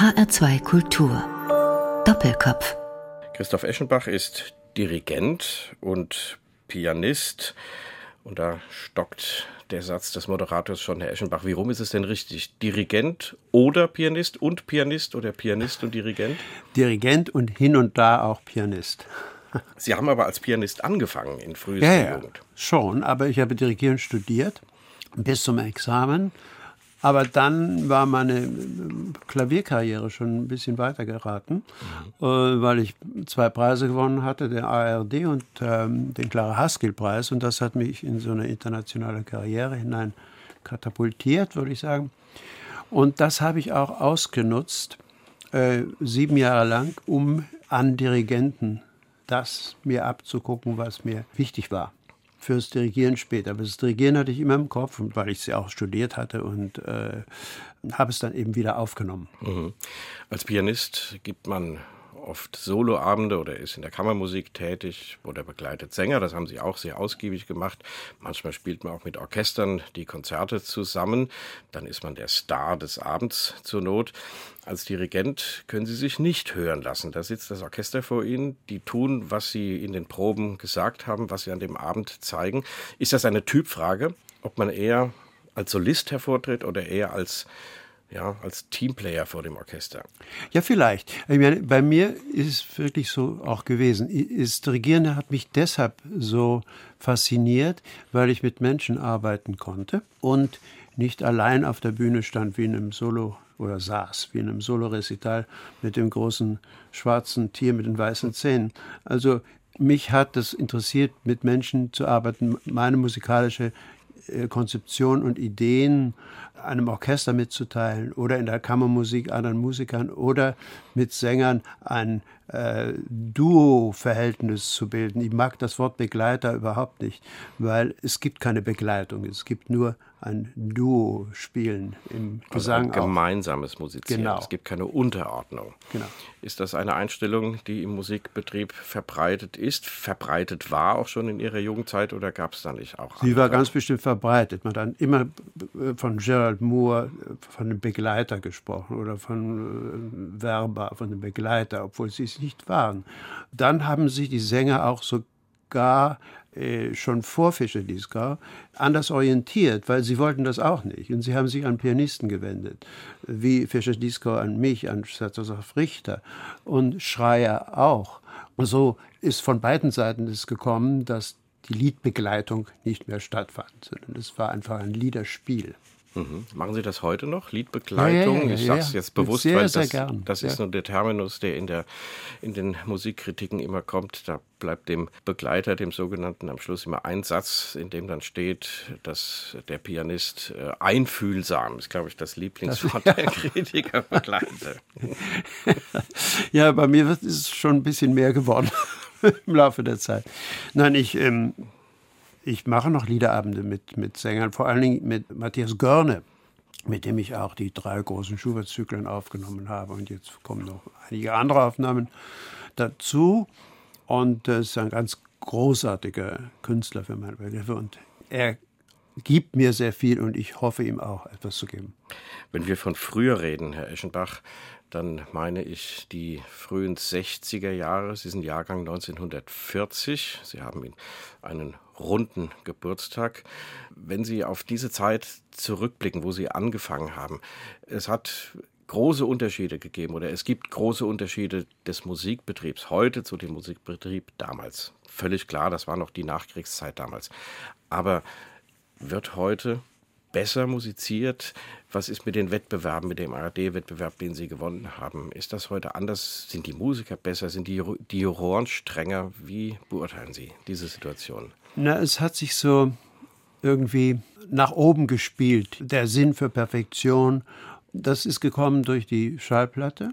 HR2 Kultur. Doppelkopf. Christoph Eschenbach ist Dirigent und Pianist. Und da stockt der Satz des Moderators schon, Herr Eschenbach. Wie rum ist es denn richtig? Dirigent oder Pianist und Pianist oder Pianist und Dirigent? Dirigent und hin und da auch Pianist. Sie haben aber als Pianist angefangen in frühester ja, ja, Jugend. Schon, aber ich habe Dirigieren studiert bis zum Examen. Aber dann war meine Klavierkarriere schon ein bisschen weiter geraten, mhm. äh, weil ich zwei Preise gewonnen hatte, den ARD und ähm, den Clara Haskell-Preis. Und das hat mich in so eine internationale Karriere hinein katapultiert, würde ich sagen. Und das habe ich auch ausgenutzt, äh, sieben Jahre lang, um an Dirigenten das mir abzugucken, was mir wichtig war fürs Dirigieren später. Aber das Dirigieren hatte ich immer im Kopf, weil ich es ja auch studiert hatte und äh, habe es dann eben wieder aufgenommen. Mhm. Als Pianist gibt man oft Soloabende oder ist in der Kammermusik tätig oder begleitet Sänger. Das haben sie auch sehr ausgiebig gemacht. Manchmal spielt man auch mit Orchestern die Konzerte zusammen. Dann ist man der Star des Abends zur Not. Als Dirigent können Sie sich nicht hören lassen. Da sitzt das Orchester vor Ihnen, die tun, was Sie in den Proben gesagt haben, was Sie an dem Abend zeigen. Ist das eine Typfrage, ob man eher als Solist hervortritt oder eher als ja, als Teamplayer vor dem Orchester. Ja, vielleicht. Ich meine, bei mir ist es wirklich so auch gewesen. Das Dirigieren hat mich deshalb so fasziniert, weil ich mit Menschen arbeiten konnte und nicht allein auf der Bühne stand wie in einem Solo oder saß wie in einem Solo-Recital mit dem großen schwarzen Tier mit den weißen Zähnen. Also mich hat das interessiert, mit Menschen zu arbeiten, meine musikalische äh, Konzeption und Ideen einem Orchester mitzuteilen oder in der Kammermusik anderen Musikern oder mit Sängern ein äh, Duo-Verhältnis zu bilden. Ich mag das Wort Begleiter überhaupt nicht, weil es gibt keine Begleitung. Es gibt nur ein Duo spielen im Gesang. Also ein gemeinsames Musizieren. Genau. Es gibt keine Unterordnung. Genau. Ist das eine Einstellung, die im Musikbetrieb verbreitet ist, verbreitet war auch schon in Ihrer Jugendzeit oder gab es da nicht auch? Sie war ganz bestimmt verbreitet. Man hat dann immer äh, von Gerald Moore, äh, von dem Begleiter gesprochen oder von äh, Werber, von dem Begleiter, obwohl sie es nicht waren. Dann haben sich die Sänger auch sogar äh, schon vor Fischer Dieskau anders orientiert, weil sie wollten das auch nicht. Und sie haben sich an Pianisten gewendet, wie Fischer Dieskau an mich, an Stanislav Richter und Schreier auch. Und so ist von beiden Seiten es gekommen, dass die Liedbegleitung nicht mehr stattfand, sondern es war einfach ein Liederspiel. Mhm. Machen Sie das heute noch? Liedbegleitung? Ja, ja, ja, ich sage es jetzt bewusst, sehr, weil sehr das, gern. das ist nur der Terminus, der in, der in den Musikkritiken immer kommt. Da bleibt dem Begleiter, dem sogenannten, am Schluss immer ein Satz, in dem dann steht, dass der Pianist äh, einfühlsam ist, glaube ich, das Lieblingswort das, der Kritiker begleite. ja, bei mir ist es schon ein bisschen mehr geworden im Laufe der Zeit. Nein, ich. Ähm, ich mache noch Liederabende mit, mit Sängern, vor allen Dingen mit Matthias Görne, mit dem ich auch die drei großen Schubert-Zyklen aufgenommen habe. Und jetzt kommen noch einige andere Aufnahmen dazu. Und er ist ein ganz großartiger Künstler für meine Begriffe. Und er gibt mir sehr viel und ich hoffe ihm auch etwas zu geben. Wenn wir von früher reden, Herr Eschenbach, dann meine ich die frühen 60er Jahre. Sie sind Jahrgang 1940. Sie haben einen runden Geburtstag. Wenn Sie auf diese Zeit zurückblicken, wo Sie angefangen haben, es hat große Unterschiede gegeben oder es gibt große Unterschiede des Musikbetriebs heute zu dem Musikbetrieb damals. Völlig klar, das war noch die Nachkriegszeit damals. Aber wird heute besser musiziert? Was ist mit den Wettbewerben, mit dem ARD-Wettbewerb, den Sie gewonnen haben? Ist das heute anders? Sind die Musiker besser? Sind die, die Juroren strenger? Wie beurteilen Sie diese Situation? Na, es hat sich so irgendwie nach oben gespielt. Der Sinn für Perfektion, das ist gekommen durch die Schallplatte.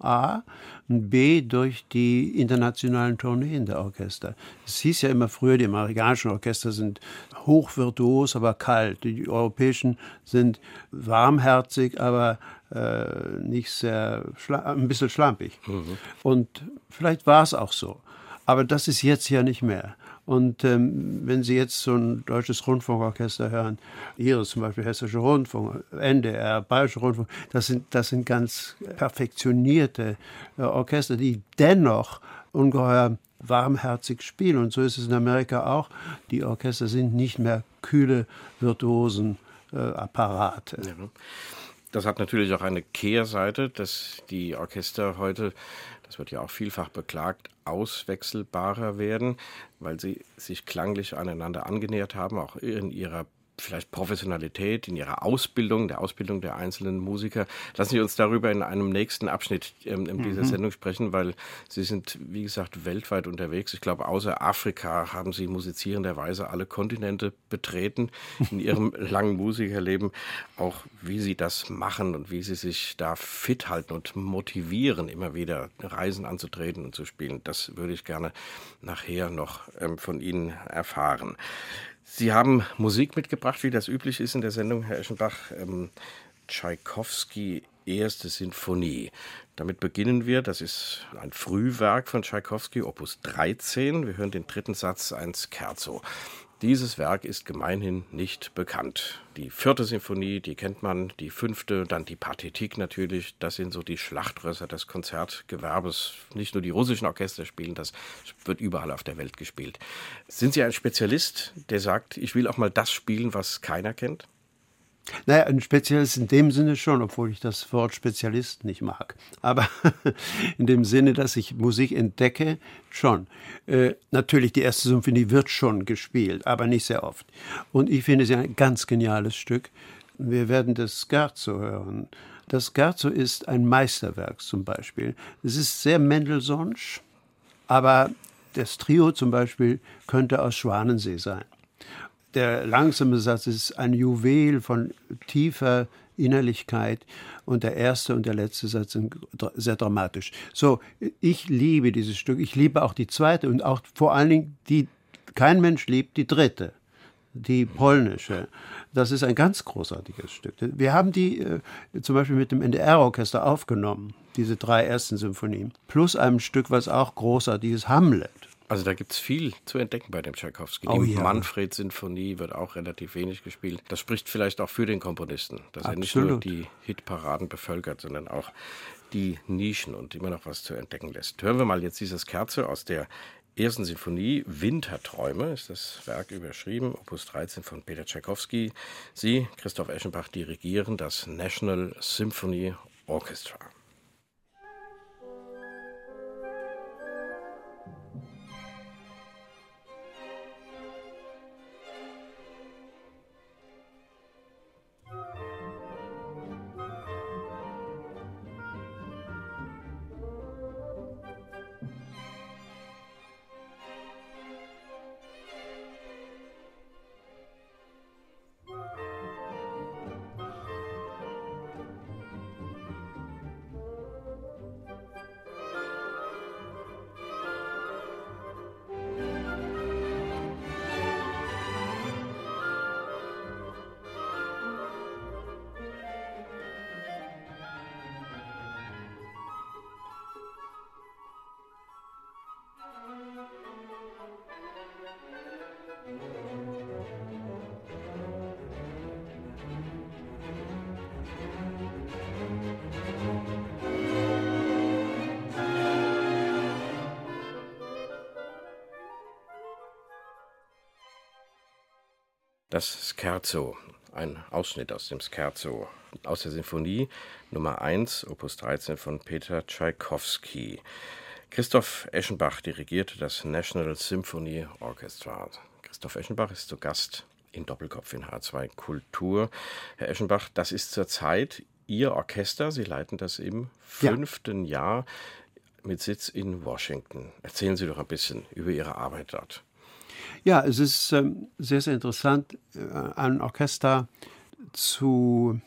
A B durch die internationalen Tourneen der Orchester. Es hieß ja immer früher, die amerikanischen Orchester sind hochvirtuos, aber kalt. Die europäischen sind warmherzig, aber äh, nicht sehr, ein bisschen schlampig. Mhm. Und vielleicht war es auch so. Aber das ist jetzt ja nicht mehr. Und ähm, wenn Sie jetzt so ein deutsches Rundfunkorchester hören, ist zum Beispiel Hessische Rundfunk, NDR, Bayerische Rundfunk, das sind, das sind ganz perfektionierte äh, Orchester, die dennoch ungeheuer warmherzig spielen. Und so ist es in Amerika auch. Die Orchester sind nicht mehr kühle, virtuosen äh, Apparate. Ja. Das hat natürlich auch eine Kehrseite, dass die Orchester heute, das wird ja auch vielfach beklagt, auswechselbarer werden, weil sie sich klanglich aneinander angenähert haben, auch in ihrer vielleicht Professionalität in ihrer Ausbildung, der Ausbildung der einzelnen Musiker. Lassen Sie uns darüber in einem nächsten Abschnitt ähm, in dieser mhm. Sendung sprechen, weil Sie sind, wie gesagt, weltweit unterwegs. Ich glaube, außer Afrika haben Sie musizierenderweise alle Kontinente betreten in Ihrem langen Musikerleben. Auch wie Sie das machen und wie Sie sich da fit halten und motivieren, immer wieder Reisen anzutreten und zu spielen. Das würde ich gerne nachher noch ähm, von Ihnen erfahren. Sie haben Musik mitgebracht, wie das üblich ist in der Sendung, Herr Eschenbach. Ähm, Tschaikowski erste Sinfonie. Damit beginnen wir. Das ist ein Frühwerk von Tschaikowski, Opus 13. Wir hören den dritten Satz, ein Scherzo. Dieses Werk ist gemeinhin nicht bekannt. Die vierte Sinfonie, die kennt man, die fünfte, dann die Partitik natürlich. Das sind so die Schlachtrösser des Konzertgewerbes. Nicht nur die russischen Orchester spielen, das wird überall auf der Welt gespielt. Sind Sie ein Spezialist, der sagt, ich will auch mal das spielen, was keiner kennt? Naja, ein Spezialist in dem Sinne schon, obwohl ich das Wort Spezialist nicht mag. Aber in dem Sinne, dass ich Musik entdecke, schon. Äh, natürlich, die erste Symphonie wird schon gespielt, aber nicht sehr oft. Und ich finde sie ein ganz geniales Stück. Wir werden das Scherzo hören. Das Scherzo ist ein Meisterwerk zum Beispiel. Es ist sehr Mendelssohnsch, aber das Trio zum Beispiel könnte aus Schwanensee sein der langsame Satz ist ein Juwel von tiefer Innerlichkeit und der erste und der letzte Satz sind sehr dramatisch. So, ich liebe dieses Stück. Ich liebe auch die zweite und auch vor allen Dingen die, kein Mensch liebt die dritte, die polnische. Das ist ein ganz großartiges Stück. Wir haben die äh, zum Beispiel mit dem NDR-Orchester aufgenommen, diese drei ersten Symphonien, plus einem Stück, was auch großartig ist, Hamlet. Also da gibt es viel zu entdecken bei dem Tschaikowski. Oh, die ja. Manfred-Sinfonie wird auch relativ wenig gespielt. Das spricht vielleicht auch für den Komponisten, dass Absolut. er nicht nur die Hitparaden bevölkert, sondern auch die Nischen und immer noch was zu entdecken lässt. Hören wir mal jetzt dieses Kerze aus der ersten Sinfonie, Winterträume, ist das Werk überschrieben, Opus 13 von Peter Tschaikowski. Sie, Christoph Eschenbach, dirigieren das National Symphony Orchestra. Das Scherzo, ein Ausschnitt aus dem Scherzo, aus der Sinfonie Nummer 1, Opus 13 von Peter Tschaikowski. Christoph Eschenbach dirigierte das National Symphony Orchestra. Christoph Eschenbach ist zu Gast in Doppelkopf in H2 Kultur. Herr Eschenbach, das ist zurzeit Ihr Orchester. Sie leiten das im fünften ja. Jahr mit Sitz in Washington. Erzählen Sie doch ein bisschen über Ihre Arbeit dort. Ja, es ist ähm, sehr, sehr interessant, äh, ein Orchester zu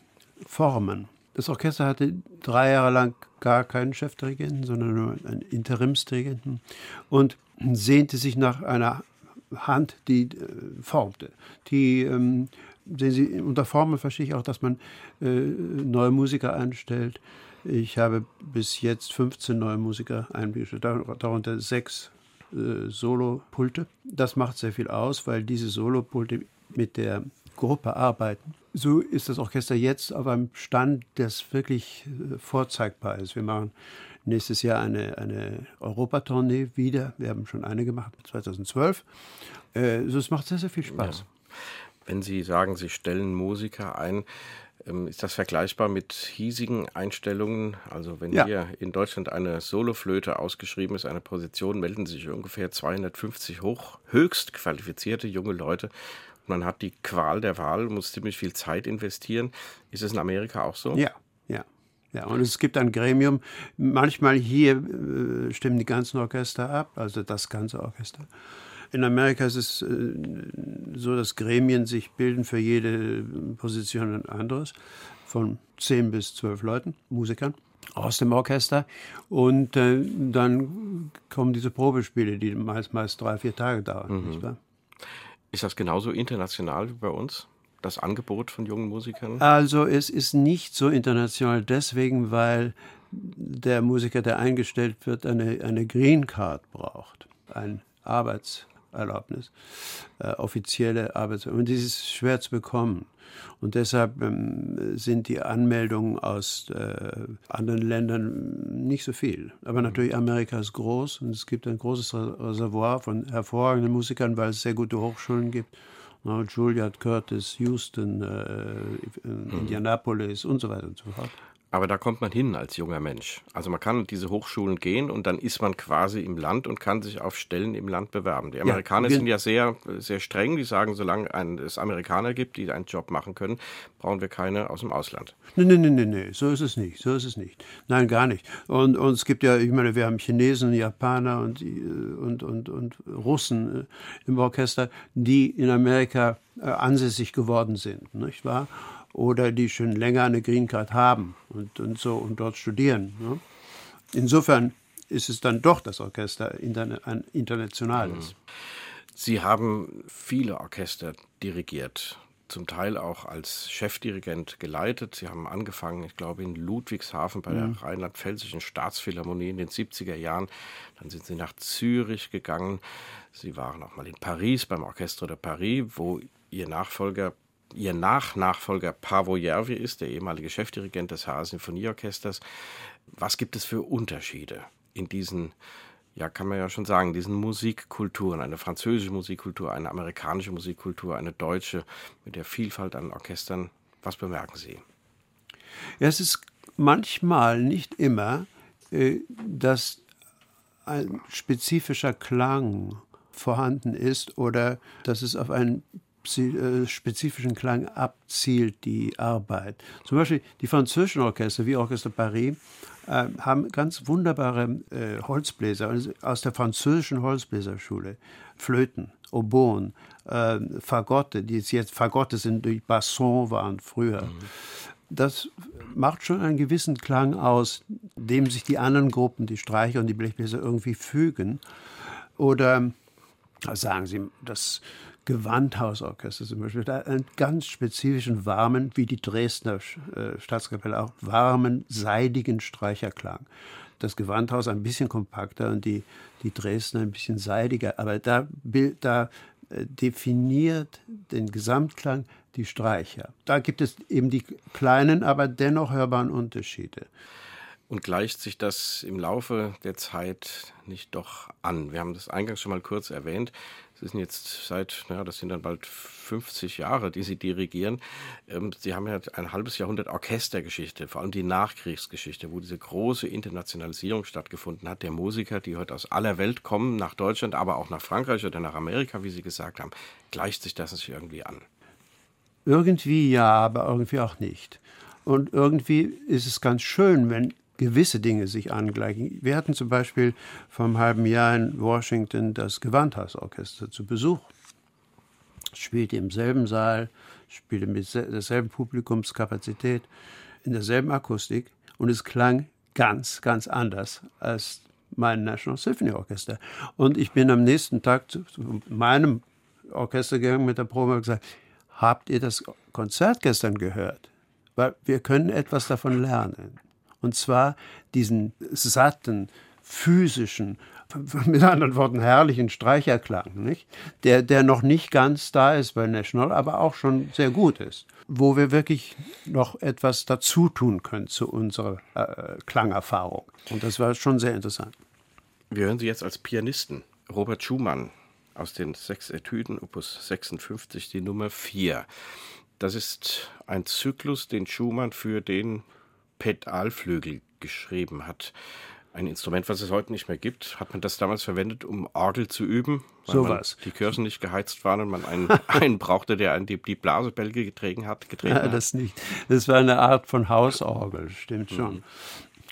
formen. Das Orchester hatte drei Jahre lang gar keinen Chefdirigenten, sondern nur einen Interimsdirigenten und sehnte sich nach einer Hand, die äh, formte, die ähm, sehen Sie, unter Formen verstehe ich auch, dass man äh, neue Musiker einstellt. Ich habe bis jetzt 15 neue Musiker eingestellt, darunter sechs äh, Solopulte. Das macht sehr viel aus, weil diese Solopulte mit der Gruppe arbeiten. So ist das Orchester jetzt auf einem Stand, das wirklich äh, vorzeigbar ist. Wir machen nächstes Jahr eine, eine Europatournee wieder. Wir haben schon eine gemacht, 2012. Äh, so, es macht sehr, sehr viel Spaß. Ja. Wenn Sie sagen, Sie stellen Musiker ein, ist das vergleichbar mit hiesigen Einstellungen? Also wenn ja. hier in Deutschland eine Soloflöte ausgeschrieben ist, eine Position, melden sich ungefähr 250 hoch, höchst qualifizierte junge Leute. Man hat die Qual der Wahl, muss ziemlich viel Zeit investieren. Ist es in Amerika auch so? Ja, ja. Ja, und es gibt ein Gremium. Manchmal hier äh, stimmen die ganzen Orchester ab, also das ganze Orchester. In Amerika ist es äh, so, dass Gremien sich bilden für jede Position ein anderes, von zehn bis zwölf Leuten, Musikern aus dem Orchester. Und äh, dann kommen diese Probespiele, die meist, meist drei, vier Tage dauern. Mhm. Ist das genauso international wie bei uns? Das Angebot von jungen Musikern? Also es ist nicht so international deswegen, weil der Musiker, der eingestellt wird, eine, eine Green Card braucht. Ein Arbeits Erlaubnis, äh, offizielle Arbeitserlaubnis. Und die ist schwer zu bekommen. Und deshalb ähm, sind die Anmeldungen aus äh, anderen Ländern nicht so viel. Aber natürlich Amerika ist groß und es gibt ein großes Reservoir von hervorragenden Musikern, weil es sehr gute Hochschulen gibt. No, Juilliard, Curtis, Houston, äh, mhm. Indianapolis und so weiter und so fort. Aber da kommt man hin als junger Mensch. Also man kann in diese Hochschulen gehen und dann ist man quasi im Land und kann sich auf Stellen im Land bewerben. Die Amerikaner ja, sind ja sehr, sehr streng. Die sagen, solange es Amerikaner gibt, die einen Job machen können, brauchen wir keine aus dem Ausland. Nein, nein, nein, nein, nee. so ist es nicht. So ist es nicht. Nein, gar nicht. Und, und es gibt ja, ich meine, wir haben Chinesen, Japaner und, und, und, und Russen äh, im Orchester, die in Amerika äh, ansässig geworden sind, nicht wahr? Oder die schon länger eine Green Card haben und, und so und dort studieren. Ne? Insofern ist es dann doch das Orchester ein internationales. Mhm. Sie haben viele Orchester dirigiert, zum Teil auch als Chefdirigent geleitet. Sie haben angefangen, ich glaube, in Ludwigshafen bei der mhm. Rheinland-Pfälzischen Staatsphilharmonie in den 70er Jahren. Dann sind Sie nach Zürich gegangen. Sie waren auch mal in Paris beim Orchestre de Paris, wo Ihr Nachfolger ihr Nach-Nachfolger Pavo Järvi ist, der ehemalige Chefdirigent des HR Sinfonieorchesters. Was gibt es für Unterschiede in diesen, ja, kann man ja schon sagen, diesen Musikkulturen? Eine französische Musikkultur, eine amerikanische Musikkultur, eine deutsche mit der Vielfalt an Orchestern. Was bemerken Sie? Ja, es ist manchmal, nicht immer, äh, dass ein spezifischer Klang vorhanden ist oder dass es auf einen spezifischen Klang abzielt die Arbeit. Zum Beispiel die französischen Orchester, wie Orchester Paris, äh, haben ganz wunderbare äh, Holzbläser also aus der französischen Holzbläserschule. Flöten, Oboen, äh, Fagotte, die jetzt Fagotte sind, die Basson waren früher. Mhm. Das macht schon einen gewissen Klang aus, dem sich die anderen Gruppen, die Streicher und die Blechbläser irgendwie fügen. Oder sagen Sie, das Gewandhausorchester zum Beispiel, da einen ganz spezifischen warmen, wie die Dresdner äh, Staatskapelle auch, warmen, seidigen Streicherklang. Das Gewandhaus ein bisschen kompakter und die, die Dresdner ein bisschen seidiger, aber da, da äh, definiert den Gesamtklang die Streicher. Da gibt es eben die kleinen, aber dennoch hörbaren Unterschiede. Und gleicht sich das im Laufe der Zeit nicht doch an? Wir haben das eingangs schon mal kurz erwähnt. Sie sind jetzt seit, naja, das sind dann bald 50 Jahre, die Sie dirigieren. Ähm, Sie haben ja ein halbes Jahrhundert Orchestergeschichte, vor allem die Nachkriegsgeschichte, wo diese große Internationalisierung stattgefunden hat. Der Musiker, die heute aus aller Welt kommen, nach Deutschland, aber auch nach Frankreich oder nach Amerika, wie Sie gesagt haben. Gleicht sich das irgendwie an? Irgendwie ja, aber irgendwie auch nicht. Und irgendwie ist es ganz schön, wenn gewisse Dinge sich angleichen. Wir hatten zum Beispiel vor einem halben Jahr in Washington das Gewandhausorchester zu Besuch. Spielte im selben Saal, spielte mit derselben Publikumskapazität, in derselben Akustik und es klang ganz, ganz anders als mein National Symphony Orchester. Und ich bin am nächsten Tag zu, meinem Orchester gegangen mit der Probe und gesagt, habt ihr das Konzert gestern gehört? Weil wir können etwas davon lernen. Und zwar diesen satten, physischen, mit anderen Worten herrlichen Streicherklang, nicht? Der, der noch nicht ganz da ist bei National, aber auch schon sehr gut ist. Wo wir wirklich noch etwas dazu tun können zu unserer äh, Klangerfahrung. Und das war schon sehr interessant. Wir hören Sie jetzt als Pianisten. Robert Schumann aus den sechs Etüden, Opus 56, die Nummer 4. Das ist ein Zyklus, den Schumann für den Pedalflügel geschrieben hat ein Instrument, was es heute nicht mehr gibt. Hat man das damals verwendet, um Orgel zu üben? Weil so was. Die Kirchen nicht geheizt waren und man einen, einen brauchte, der einen die, die Blasebälge getragen hat. Getragen ja, das nicht. Das war eine Art von Hausorgel, stimmt schon. Mhm.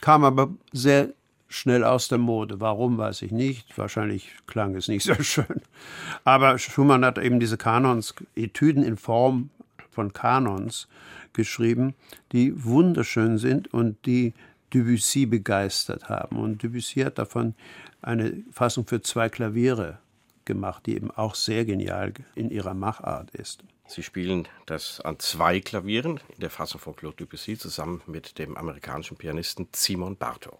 Kam aber sehr schnell aus der Mode. Warum, weiß ich nicht. Wahrscheinlich klang es nicht so schön. Aber Schumann hat eben diese Kanons, Etüden in Form von Kanons geschrieben, die wunderschön sind und die Debussy begeistert haben. Und Debussy hat davon eine Fassung für zwei Klaviere gemacht, die eben auch sehr genial in ihrer Machart ist. Sie spielen das an zwei Klavieren in der Fassung von Claude Debussy zusammen mit dem amerikanischen Pianisten Simon Bartow.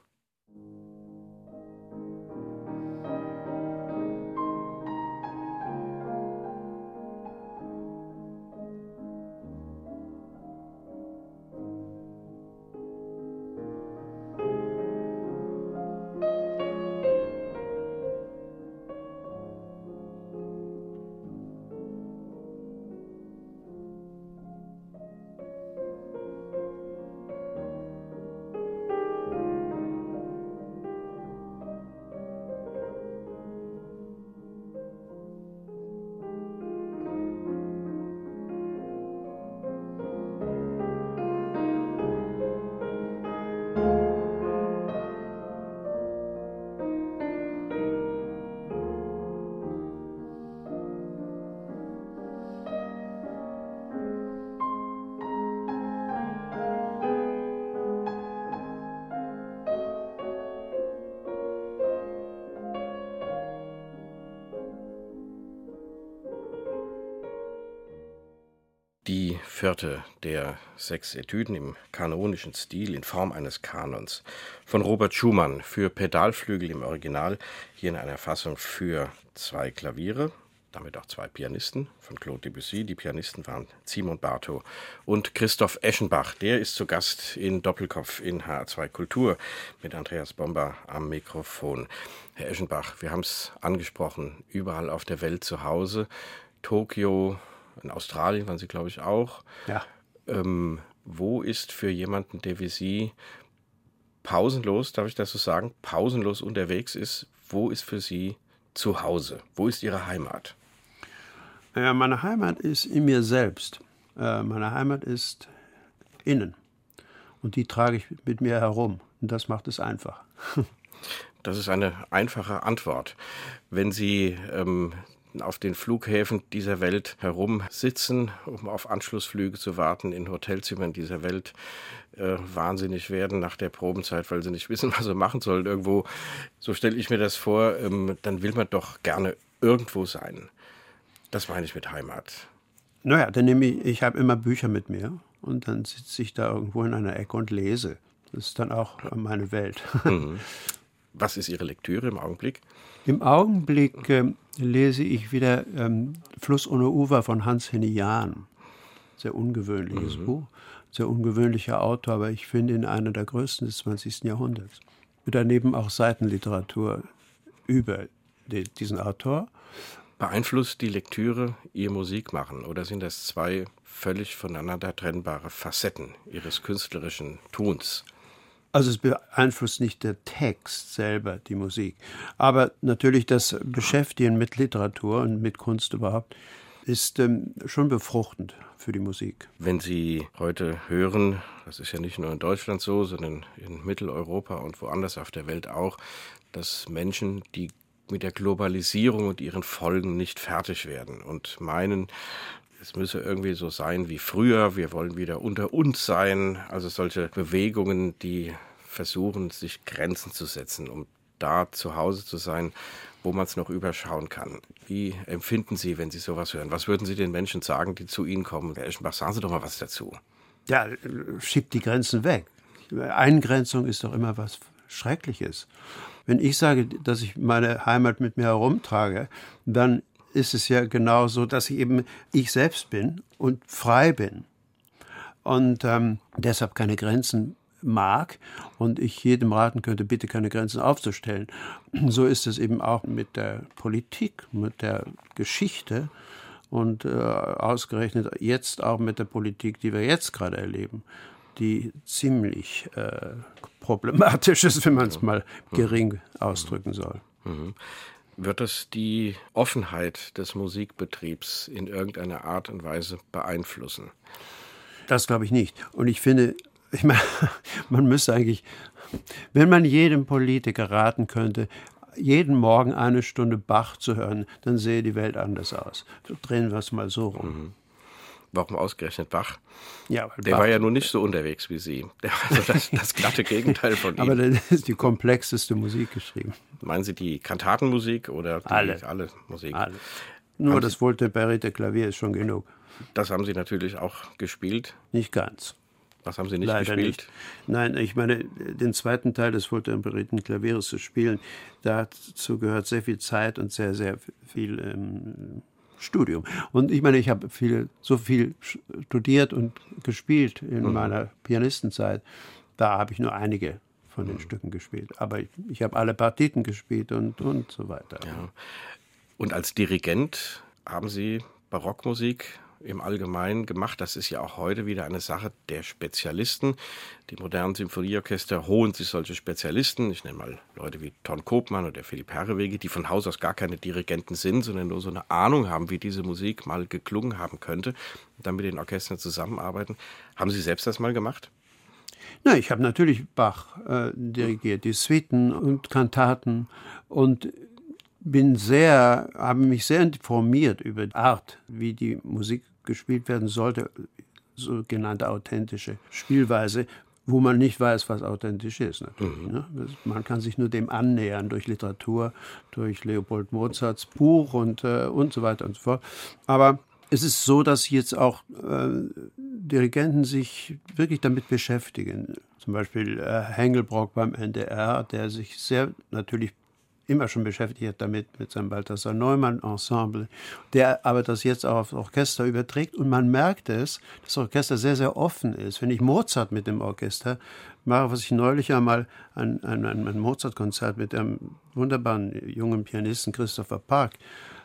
Vierte der sechs Etüden im kanonischen Stil in Form eines Kanons von Robert Schumann für Pedalflügel im Original, hier in einer Fassung für zwei Klaviere, damit auch zwei Pianisten von Claude Debussy. Die Pianisten waren Simon Bartow und Christoph Eschenbach. Der ist zu Gast in Doppelkopf in H2 Kultur mit Andreas Bomber am Mikrofon. Herr Eschenbach, wir haben es angesprochen, überall auf der Welt zu Hause. Tokio, in Australien waren Sie, glaube ich, auch. Ja. Ähm, wo ist für jemanden, der wie Sie pausenlos, darf ich das so sagen, pausenlos unterwegs ist, wo ist für Sie zu Hause? Wo ist Ihre Heimat? Ja, meine Heimat ist in mir selbst. Äh, meine Heimat ist innen. Und die trage ich mit mir herum. Und das macht es einfach. Das ist eine einfache Antwort. Wenn Sie ähm, auf den Flughäfen dieser Welt herumsitzen, um auf Anschlussflüge zu warten, in Hotelzimmern dieser Welt äh, wahnsinnig werden nach der Probenzeit, weil sie nicht wissen, was sie machen sollen irgendwo. So stelle ich mir das vor, ähm, dann will man doch gerne irgendwo sein. Das meine ich mit Heimat. Naja, dann nehme ich, ich habe immer Bücher mit mir und dann sitze ich da irgendwo in einer Ecke und lese. Das ist dann auch meine Welt. Mhm. Was ist Ihre Lektüre im Augenblick? Im Augenblick äh, lese ich wieder ähm, Fluss ohne Ufer von Hans-Henny Jahn. Sehr ungewöhnliches mhm. Buch, sehr ungewöhnlicher Autor, aber ich finde ihn einer der größten des 20. Jahrhunderts. Und daneben auch Seitenliteratur über die, diesen Autor. Beeinflusst die Lektüre Ihr Musikmachen oder sind das zwei völlig voneinander trennbare Facetten Ihres künstlerischen Tuns? Also es beeinflusst nicht der Text selber die Musik, aber natürlich das Beschäftigen mit Literatur und mit Kunst überhaupt ist ähm, schon befruchtend für die Musik. Wenn Sie heute hören, das ist ja nicht nur in Deutschland so, sondern in Mitteleuropa und woanders auf der Welt auch, dass Menschen, die mit der Globalisierung und ihren Folgen nicht fertig werden und meinen, es müsse irgendwie so sein wie früher, wir wollen wieder unter uns sein. Also solche Bewegungen, die versuchen, sich Grenzen zu setzen, um da zu Hause zu sein, wo man es noch überschauen kann. Wie empfinden Sie, wenn Sie sowas hören? Was würden Sie den Menschen sagen, die zu Ihnen kommen? Herr Eschenbach, sagen Sie doch mal was dazu. Ja, schiebt die Grenzen weg. Eingrenzung ist doch immer was schrecklich ist. Wenn ich sage, dass ich meine Heimat mit mir herumtrage, dann ist es ja genau so, dass ich eben ich selbst bin und frei bin. Und ähm, deshalb keine Grenzen mag und ich jedem raten könnte, bitte keine Grenzen aufzustellen. So ist es eben auch mit der Politik, mit der Geschichte und äh, ausgerechnet jetzt auch mit der Politik, die wir jetzt gerade erleben, die ziemlich äh, problematisch ist, wenn man es mal gering ausdrücken soll. Wird das die Offenheit des Musikbetriebs in irgendeiner Art und Weise beeinflussen? Das glaube ich nicht. Und ich finde, ich meine, man müsste eigentlich, wenn man jedem Politiker raten könnte, jeden Morgen eine Stunde Bach zu hören, dann sähe die Welt anders aus. Drehen wir es mal so rum. Mhm. Warum ausgerechnet Bach? Ja, der Bach, war ja nun nicht so unterwegs wie Sie. Der war also das, das glatte Gegenteil von ihm. Aber der ist die komplexeste Musik geschrieben. Meinen Sie die Kantatenmusik oder die, alle. alle Musik? Alle. Nur haben das Voltemperierte Klavier ist schon genug. Das haben Sie natürlich auch gespielt. Nicht ganz. Was haben Sie nicht Leider gespielt? Nicht. Nein, ich meine, den zweiten Teil des wohltemperierten Klavieres zu spielen, dazu gehört sehr viel Zeit und sehr, sehr viel ähm, Studium. Und ich meine, ich habe viel, so viel studiert und gespielt in mhm. meiner Pianistenzeit. Da habe ich nur einige von den mhm. Stücken gespielt. Aber ich, ich habe alle Partiten gespielt und, und so weiter. Ja. Und als Dirigent haben Sie Barockmusik im Allgemeinen gemacht. Das ist ja auch heute wieder eine Sache der Spezialisten. Die modernen Symphonieorchester holen sich solche Spezialisten. Ich nenne mal Leute wie Ton Kopmann oder Philipp Herrewege, die von Haus aus gar keine Dirigenten sind, sondern nur so eine Ahnung haben, wie diese Musik mal geklungen haben könnte und dann mit den Orchestern zusammenarbeiten. Haben Sie selbst das mal gemacht? Na, ich habe natürlich Bach äh, dirigiert, die Suiten und Kantaten und bin sehr, habe mich sehr informiert über die Art, wie die Musik gespielt werden sollte, sogenannte authentische Spielweise, wo man nicht weiß, was authentisch ist. Natürlich, mhm. ne? Man kann sich nur dem annähern durch Literatur, durch Leopold Mozarts Buch und, äh, und so weiter und so fort. Aber es ist so, dass jetzt auch äh, Dirigenten sich wirklich damit beschäftigen. Zum Beispiel äh, Hengelbrock beim NDR, der sich sehr natürlich immer schon beschäftigt damit, mit seinem Balthasar Neumann Ensemble, der aber das jetzt auch aufs Orchester überträgt. Und man merkt es, dass das Orchester sehr, sehr offen ist. Wenn ich Mozart mit dem Orchester mache, was ich neulich einmal ein, ein, ein Mozart-Konzert mit einem wunderbaren jungen Pianisten Christopher Park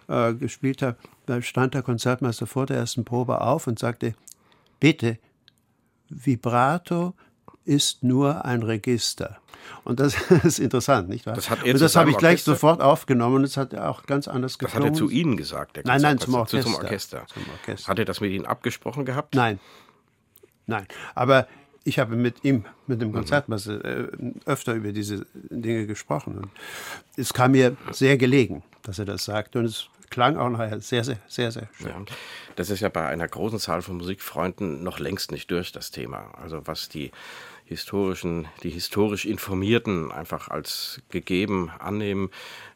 äh, gespielt habe, da stand der Konzertmeister vor der ersten Probe auf und sagte, bitte, Vibrato ist nur ein Register. Und das ist interessant, nicht wahr? Das, hat und das habe ich gleich Orchester? sofort aufgenommen und es hat auch ganz anders geklungen. Das hat er zu Ihnen gesagt, der Nein, nein, zum Orchester. Zum Orchester. zum Orchester. Hat er das mit Ihnen abgesprochen gehabt? Nein. Nein. Aber ich habe mit ihm, mit dem Konzertmeister, äh, öfter über diese Dinge gesprochen. Und es kam mir sehr gelegen, dass er das sagte. Und es klang auch nachher sehr, sehr, sehr, sehr schön. Ja, das ist ja bei einer großen Zahl von Musikfreunden noch längst nicht durch, das Thema. Also was die historischen, die historisch Informierten einfach als gegeben annehmen,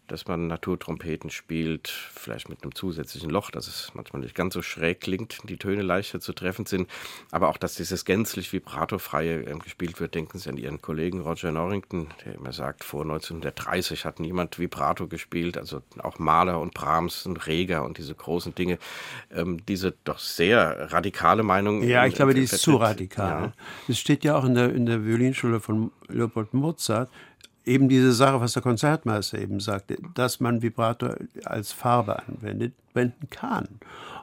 dass man Naturtrompeten spielt, vielleicht mit einem zusätzlichen Loch, dass es manchmal nicht ganz so schräg klingt, die Töne leichter zu treffen sind, aber auch, dass dieses gänzlich vibratofreie äh, gespielt wird, denken Sie an Ihren Kollegen Roger Norrington, der immer sagt, vor 1930 hat niemand Vibrato gespielt, also auch Mahler und Brahms und Reger und diese großen Dinge, ähm, diese doch sehr radikale Meinung. Ja, ich glaube, die ist zu radikal. Es ja. steht ja auch in der, in der Violinschule von Leopold Mozart, eben diese Sache, was der Konzertmeister eben sagte, dass man Vibrato als Farbe anwendet, wenden kann.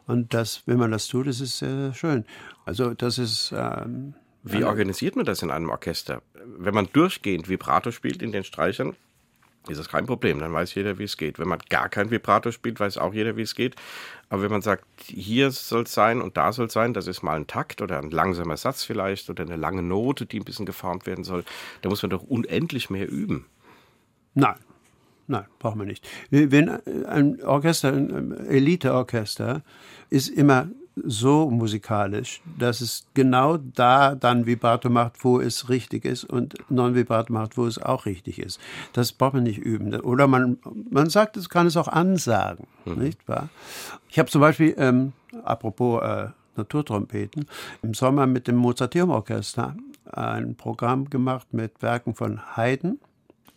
Und das, wenn man das tut, das ist sehr, sehr schön. Also das ist. Ähm, Wie organisiert man das in einem Orchester? Wenn man durchgehend Vibrato spielt in den Streichern, ist das kein Problem. Dann weiß jeder, wie es geht. Wenn man gar kein Vibrato spielt, weiß auch jeder, wie es geht. Aber wenn man sagt, hier soll es sein und da soll es sein, das ist mal ein Takt oder ein langsamer Satz vielleicht oder eine lange Note, die ein bisschen geformt werden soll, da muss man doch unendlich mehr üben. Nein, nein, braucht man nicht. Wenn ein Orchester, ein Eliteorchester, ist immer so musikalisch, dass es genau da dann Vibrato macht, wo es richtig ist und Non-Vibrato macht, wo es auch richtig ist. Das braucht man nicht üben. Oder man, man sagt, es kann es auch ansagen, mhm. nicht wahr? Ich habe zum Beispiel, ähm, apropos äh, Naturtrompeten, im Sommer mit dem Mozarteum Orchester ein Programm gemacht mit Werken von Haydn,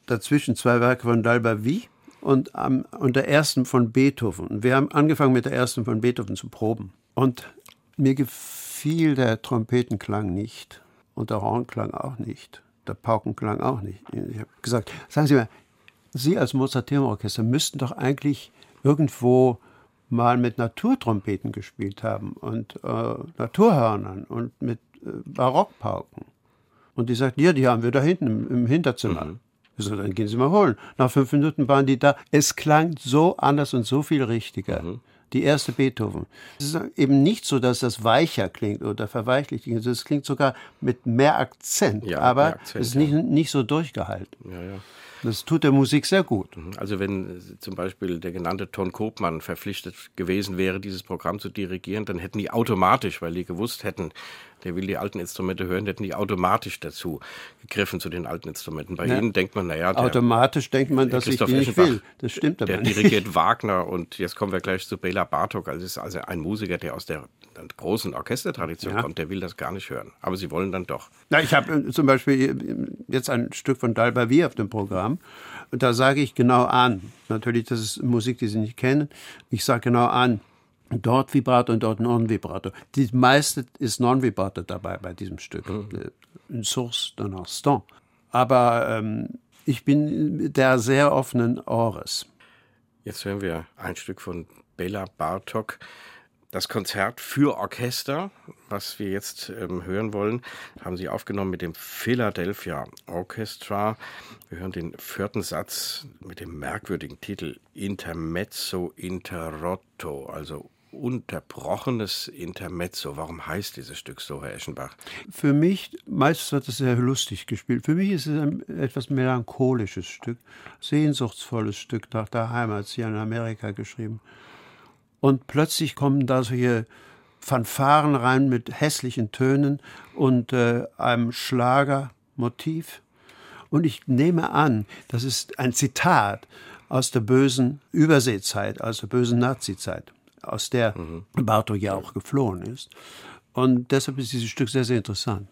dazwischen zwei Werke von Dalbavi und, um, und der ersten von Beethoven. Wir haben angefangen mit der ersten von Beethoven zu proben. Und mir gefiel der Trompetenklang nicht und der Hornklang auch nicht, der Paukenklang auch nicht. Ich habe gesagt, sagen Sie mal, Sie als Mozarteum-Orchester müssten doch eigentlich irgendwo mal mit Naturtrompeten gespielt haben und äh, Naturhörnern und mit äh, Barockpauken. Und die sagten, ja, die haben wir da hinten im, im Hinterzimmer. Mhm. So, dann gehen Sie mal holen. Nach fünf Minuten waren die da. Es klang so anders und so viel richtiger. Mhm. Die erste Beethoven. Es ist eben nicht so, dass das weicher klingt oder verweichlicht klingt. Es klingt sogar mit mehr Akzent, ja, aber Akzent, es ist nicht, nicht so durchgehalten. Ja, ja. Das tut der Musik sehr gut. Mhm. Also wenn zum Beispiel der genannte Ton Kopmann verpflichtet gewesen wäre, dieses Programm zu dirigieren, dann hätten die automatisch, weil die gewusst hätten, der will die alten Instrumente hören, hätten die automatisch dazu gegriffen zu den alten Instrumenten. Bei ja. Ihnen denkt man, naja, der, automatisch denkt man, dass ich die nicht will. Das stimmt aber Der nicht. dirigiert Wagner und jetzt kommen wir gleich zu Bela Bartok. Also ist also ein Musiker, der aus der großen Orchestertradition ja. kommt, der will das gar nicht hören. Aber Sie wollen dann doch. Na, ich habe äh, zum Beispiel äh, jetzt ein Stück von Dalbavi auf dem Programm und da sage ich genau an. Natürlich, das ist Musik, die Sie nicht kennen. Ich sage genau an dort Vibrato und dort Non-Vibrato. Die meiste ist Non-Vibrato dabei bei diesem Stück. Mhm. Une source d'un instant. Aber ähm, ich bin der sehr offenen Ohres. Jetzt hören wir ein Stück von Bela Bartok. Das Konzert für Orchester, was wir jetzt ähm, hören wollen, haben Sie aufgenommen mit dem Philadelphia Orchestra. Wir hören den vierten Satz mit dem merkwürdigen Titel Intermezzo Interrotto, also unterbrochenes Intermezzo. Warum heißt dieses Stück so, Herr Eschenbach? Für mich, meistens wird es sehr lustig gespielt. Für mich ist es ein etwas melancholisches Stück, sehnsuchtsvolles Stück nach der Heimat, sie in Amerika geschrieben. Und plötzlich kommen da solche Fanfaren rein mit hässlichen Tönen und äh, einem Schlagermotiv. Und ich nehme an, das ist ein Zitat aus der bösen Überseezeit, aus der bösen Nazizeit aus der mhm. Bartok ja auch geflohen ist. Und deshalb ist dieses Stück sehr, sehr interessant.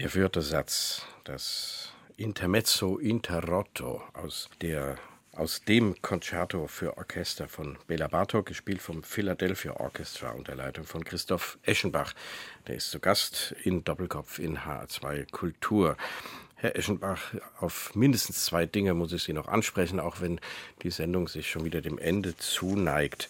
Der vierte Satz, das Intermezzo Interrotto aus der aus dem Concerto für Orchester von Bela Bartok, gespielt vom Philadelphia Orchestra unter Leitung von Christoph Eschenbach. Der ist zu Gast in Doppelkopf in H2 Kultur. Herr Eschenbach, auf mindestens zwei Dinge muss ich Sie noch ansprechen, auch wenn die Sendung sich schon wieder dem Ende zuneigt.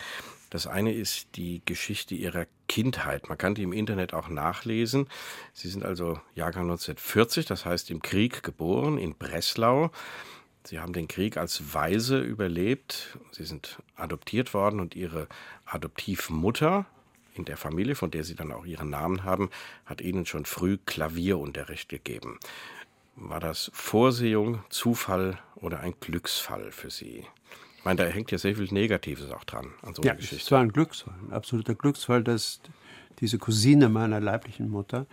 Das eine ist die Geschichte ihrer Kindheit. Man kann die im Internet auch nachlesen. Sie sind also Jahrgang 1940, das heißt im Krieg geboren, in Breslau. Sie haben den Krieg als Waise überlebt. Sie sind adoptiert worden und ihre Adoptivmutter in der Familie, von der sie dann auch ihren Namen haben, hat ihnen schon früh Klavierunterricht gegeben. War das Vorsehung, Zufall oder ein Glücksfall für Sie? Ich meine, da hängt ja sehr viel Negatives auch dran an so einer ja, Geschichte. Es war ein Glücksfall, ein absoluter Glücksfall, dass diese Cousine meiner leiblichen Mutter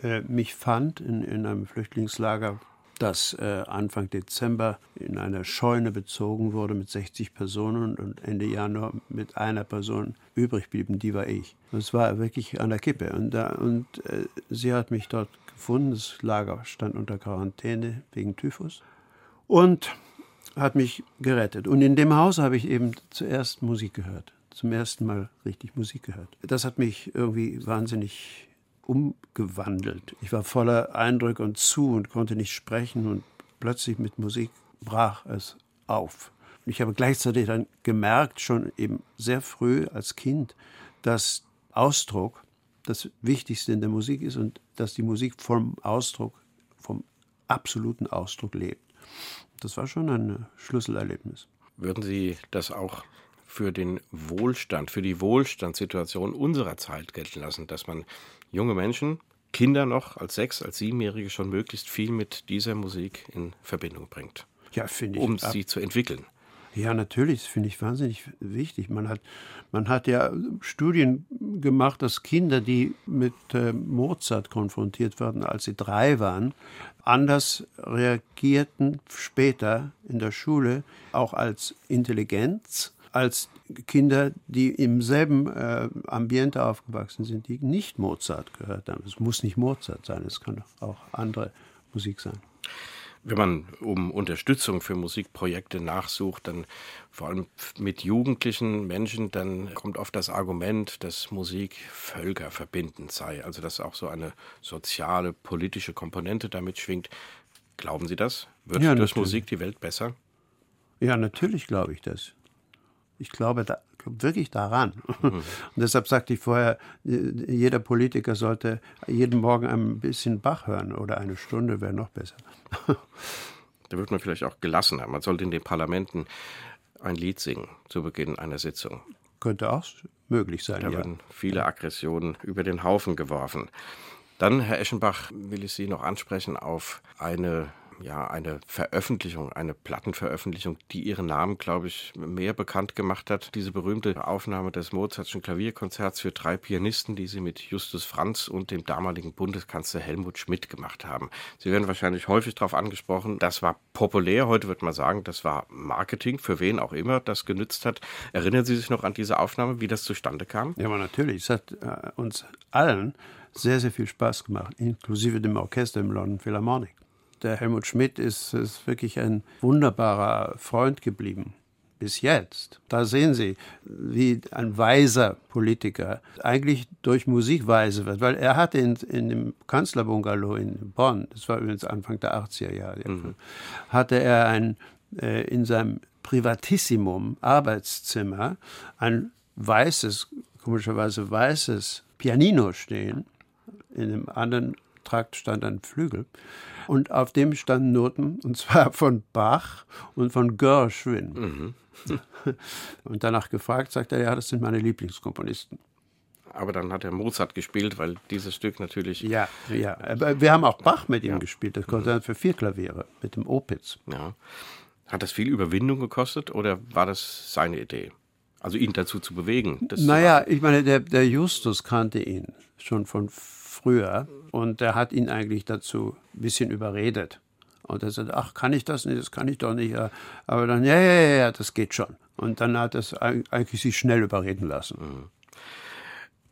äh, mich fand in, in einem Flüchtlingslager, das äh, Anfang Dezember in einer Scheune bezogen wurde mit 60 Personen und Ende Januar mit einer Person übrig blieben, die war ich. Es war wirklich an der Kippe. Und, da, und äh, sie hat mich dort gefunden. Das Lager stand unter Quarantäne wegen Typhus. Und hat mich gerettet. Und in dem Haus habe ich eben zuerst Musik gehört. Zum ersten Mal richtig Musik gehört. Das hat mich irgendwie wahnsinnig umgewandelt. Ich war voller Eindruck und zu und konnte nicht sprechen und plötzlich mit Musik brach es auf. Und ich habe gleichzeitig dann gemerkt, schon eben sehr früh als Kind, dass Ausdruck das Wichtigste in der Musik ist und dass die Musik vom Ausdruck, vom absoluten Ausdruck lebt. Das war schon ein Schlüsselerlebnis. Würden Sie das auch für den Wohlstand, für die Wohlstandssituation unserer Zeit gelten lassen, dass man junge Menschen, Kinder noch als sechs, als siebenjährige schon möglichst viel mit dieser Musik in Verbindung bringt. Ja, finde ich. Um sie zu entwickeln. Ja, natürlich, das finde ich wahnsinnig wichtig. Man hat, man hat ja Studien gemacht, dass Kinder, die mit äh, Mozart konfrontiert werden, als sie drei waren, anders reagierten später in der Schule, auch als Intelligenz, als Kinder, die im selben äh, Ambiente aufgewachsen sind, die nicht Mozart gehört haben. Es muss nicht Mozart sein, es kann auch andere Musik sein. Wenn man um Unterstützung für Musikprojekte nachsucht, dann vor allem mit jugendlichen Menschen, dann kommt oft das Argument, dass Musik völkerverbindend sei, also dass auch so eine soziale, politische Komponente damit schwingt. Glauben Sie das? Wird ja, durch Musik die Welt besser? Ja, natürlich glaube ich das. Ich glaube da, wirklich daran. Mhm. Und deshalb sagte ich vorher, jeder Politiker sollte jeden Morgen ein bisschen Bach hören oder eine Stunde wäre noch besser. Da wird man vielleicht auch gelassener. Man sollte in den Parlamenten ein Lied singen zu Beginn einer Sitzung. Könnte auch möglich sein. Da ja. werden viele Aggressionen über den Haufen geworfen. Dann, Herr Eschenbach, will ich Sie noch ansprechen auf eine ja, eine Veröffentlichung, eine Plattenveröffentlichung, die ihren Namen, glaube ich, mehr bekannt gemacht hat. Diese berühmte Aufnahme des Mozartschen Klavierkonzerts für drei Pianisten, die sie mit Justus Franz und dem damaligen Bundeskanzler Helmut Schmidt gemacht haben. Sie werden wahrscheinlich häufig darauf angesprochen, das war populär. Heute wird man sagen, das war Marketing, für wen auch immer das genützt hat. Erinnern Sie sich noch an diese Aufnahme, wie das zustande kam? Ja, aber natürlich. Es hat äh, uns allen sehr, sehr viel Spaß gemacht, inklusive dem Orchester im London Philharmonic der Helmut Schmidt ist, ist wirklich ein wunderbarer Freund geblieben bis jetzt. Da sehen Sie, wie ein weiser Politiker eigentlich durch Musik weise wird, weil er hatte in, in dem Kanzlerbungalow in Bonn, das war übrigens Anfang der 80er Jahre, mhm. hatte er ein, äh, in seinem Privatissimum Arbeitszimmer ein weißes, komischerweise weißes Pianino stehen. In dem anderen Trakt stand ein Flügel und auf dem standen Noten, und zwar von Bach und von Gershwin. Mhm. und danach gefragt, sagt er, ja, das sind meine Lieblingskomponisten. Aber dann hat er Mozart gespielt, weil dieses Stück natürlich. Ja, ja. Aber wir haben auch Bach mit ihm ja. gespielt, das Konzert mhm. für vier Klaviere mit dem Opitz. Ja. Hat das viel Überwindung gekostet oder war das seine Idee? Also ihn dazu zu bewegen? naja, ich meine, der, der Justus kannte ihn schon von früher und der hat ihn eigentlich dazu ein bisschen überredet. Und er sagt, ach, kann ich das nicht? Das kann ich doch nicht. Aber dann, ja, ja, ja, ja, das geht schon. Und dann hat es eigentlich sich schnell überreden lassen. Mhm.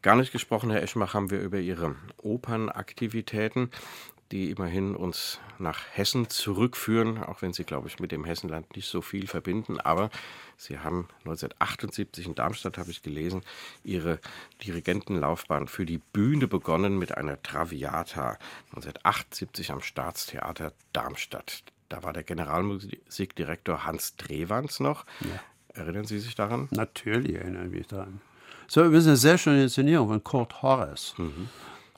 Gar nicht gesprochen, Herr Eschmach, haben wir über Ihre Opernaktivitäten die immerhin uns nach Hessen zurückführen, auch wenn sie, glaube ich, mit dem Hessenland nicht so viel verbinden. Aber sie haben 1978 in Darmstadt, habe ich gelesen, ihre Dirigentenlaufbahn für die Bühne begonnen mit einer Traviata. 1978 am Staatstheater Darmstadt. Da war der Generalmusikdirektor Hans Drewans noch. Ja. Erinnern Sie sich daran? Natürlich erinnere ich mich daran. So, wir sind eine sehr schöne Inszenierung von Kurt Horace. Mhm.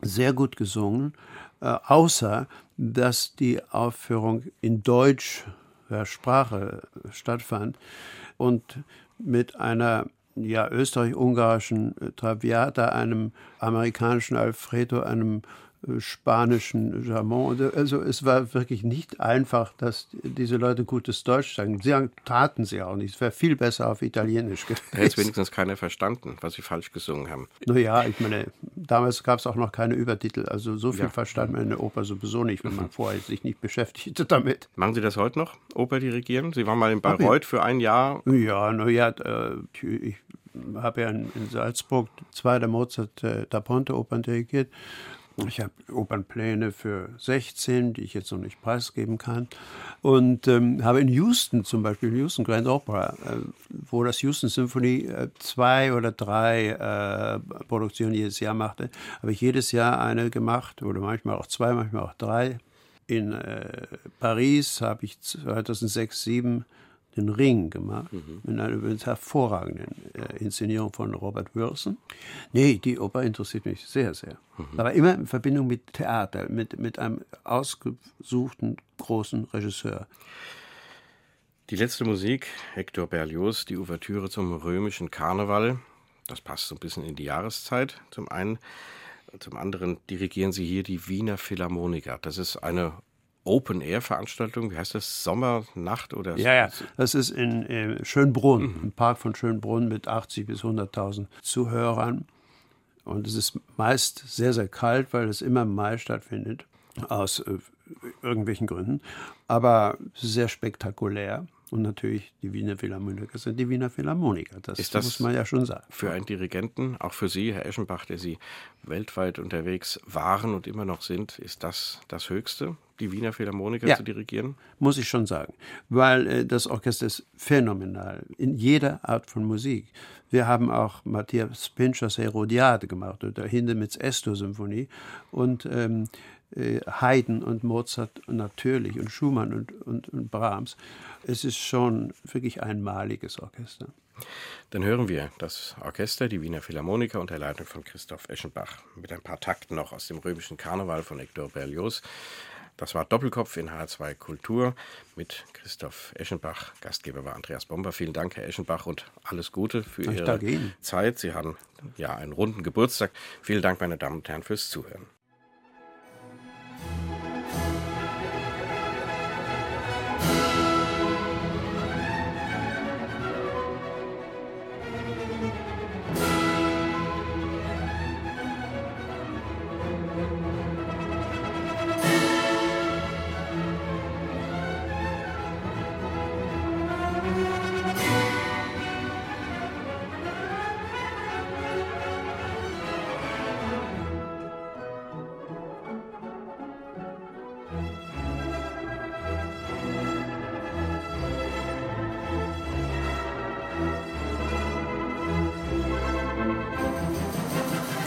Sehr gut gesungen. Äh, außer dass die Aufführung in deutscher Sprache stattfand und mit einer ja, österreich-ungarischen Traviata, einem amerikanischen Alfredo, einem spanischen Jargon. Also es war wirklich nicht einfach, dass diese Leute gutes Deutsch sagen. Sie taten sie auch nicht. Es wäre viel besser auf Italienisch gewesen. Da hätte wenigstens keiner verstanden, was sie falsch gesungen haben. Naja, ich meine, damals gab es auch noch keine Übertitel. Also so viel ja. verstand man in der Oper sowieso nicht, wenn man vorher sich nicht beschäftigte damit. Machen Sie das heute noch, Oper dirigieren? Sie waren mal in Bayreuth für ein Jahr. Ja, naja, äh, ich habe ja in Salzburg zwei der Mozart, äh, da Ponte Opern dirigiert Ich habe Opernpläne für 16, die ich jetzt noch nicht preisgeben kann. Und ähm, habe in Houston zum Beispiel, Houston Grand Opera, äh, wo das Houston Symphony äh, zwei oder drei äh, Produktionen jedes Jahr machte, habe ich jedes Jahr eine gemacht oder manchmal auch zwei, manchmal auch drei. In äh, Paris habe ich 2006, 2007 den Ring gemacht, mhm. mit einer übrigens hervorragenden äh, Inszenierung von Robert Wilson. Nee, die Oper interessiert mich sehr, sehr. Mhm. Aber immer in Verbindung mit Theater, mit, mit einem ausgesuchten großen Regisseur. Die letzte Musik, Hector Berlioz, die Ouvertüre zum römischen Karneval. Das passt so ein bisschen in die Jahreszeit. Zum einen. Zum anderen dirigieren Sie hier die Wiener Philharmoniker. Das ist eine Open-Air-Veranstaltung, wie heißt das, Sommernacht oder? Ja, ja, das ist in äh, Schönbrunn, mhm. im Park von Schönbrunn mit 80 bis 100.000 Zuhörern. Und es ist meist sehr, sehr kalt, weil es immer im Mai stattfindet, aus äh, irgendwelchen Gründen. Aber sehr spektakulär. Und natürlich die Wiener Philharmoniker sind die Wiener Philharmoniker. Das, ist das muss man ja schon sagen. Für einen Dirigenten, auch für Sie, Herr Eschenbach, der Sie weltweit unterwegs waren und immer noch sind, ist das das Höchste, die Wiener Philharmoniker ja, zu dirigieren? Muss ich schon sagen. Weil äh, das Orchester ist phänomenal in jeder Art von Musik. Wir haben auch Matthias Pinchers Herodiade gemacht oder Hindemiths Esto-Symphonie. Und ähm, äh, Haydn und Mozart natürlich und Schumann und, und, und Brahms. Es ist schon wirklich ein maliges Orchester. Dann hören wir das Orchester, die Wiener Philharmoniker unter Leitung von Christoph Eschenbach mit ein paar Takten noch aus dem römischen Karneval von Hector Berlioz. Das war Doppelkopf in H2 Kultur mit Christoph Eschenbach. Gastgeber war Andreas Bomber. Vielen Dank, Herr Eschenbach, und alles Gute für ich Ihre Zeit. Sie haben ja einen runden Geburtstag. Vielen Dank, meine Damen und Herren, fürs Zuhören.